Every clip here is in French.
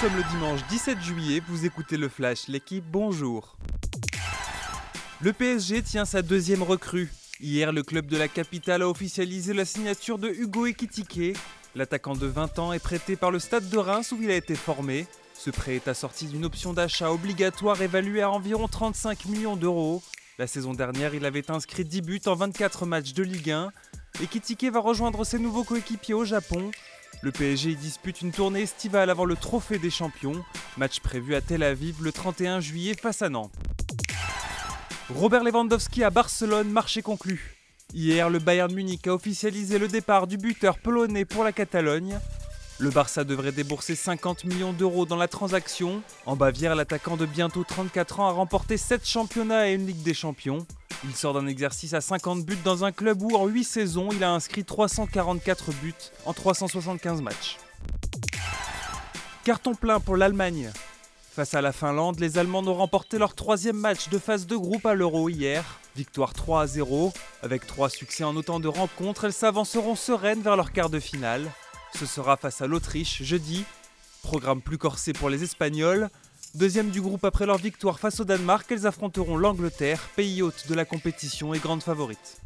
sommes le dimanche 17 juillet, vous écoutez le Flash, l'équipe, bonjour. Le PSG tient sa deuxième recrue. Hier, le club de la capitale a officialisé la signature de Hugo Ekitike. L'attaquant de 20 ans est prêté par le stade de Reims où il a été formé. Ce prêt est assorti d'une option d'achat obligatoire évaluée à environ 35 millions d'euros. La saison dernière, il avait inscrit 10 buts en 24 matchs de Ligue 1. Ekitike va rejoindre ses nouveaux coéquipiers au Japon. Le PSG y dispute une tournée estivale avant le Trophée des Champions, match prévu à Tel Aviv le 31 juillet face à Nantes. Robert Lewandowski à Barcelone, marché conclu. Hier, le Bayern Munich a officialisé le départ du buteur polonais pour la Catalogne. Le Barça devrait débourser 50 millions d'euros dans la transaction. En Bavière, l'attaquant de bientôt 34 ans a remporté 7 championnats et une Ligue des Champions. Il sort d'un exercice à 50 buts dans un club où en 8 saisons il a inscrit 344 buts en 375 matchs. Carton plein pour l'Allemagne. Face à la Finlande, les Allemands ont remporté leur troisième match de phase de groupe à l'Euro hier. Victoire 3 à 0. Avec trois succès en autant de rencontres, elles s'avanceront sereines vers leur quart de finale. Ce sera face à l'Autriche jeudi. Programme plus corsé pour les Espagnols. Deuxième du groupe après leur victoire face au Danemark, elles affronteront l'Angleterre, pays hôte de la compétition et grande favorite.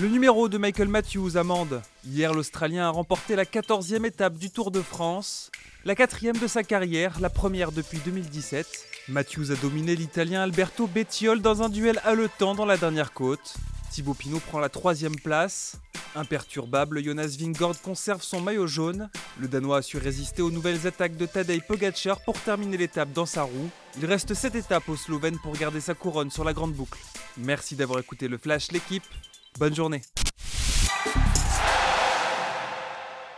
Le numéro de Michael Matthews amende. Hier, l'Australien a remporté la 14e étape du Tour de France, la quatrième de sa carrière, la première depuis 2017. Matthews a dominé l'Italien Alberto Bettiol dans un duel haletant dans la dernière côte. Thibaut Pinot prend la troisième place. Imperturbable, Jonas Vingord conserve son maillot jaune. Le Danois a su résister aux nouvelles attaques de Tadej Pogacar pour terminer l'étape dans sa roue. Il reste 7 étapes au Slovène pour garder sa couronne sur la grande boucle. Merci d'avoir écouté le Flash l'équipe. Bonne journée.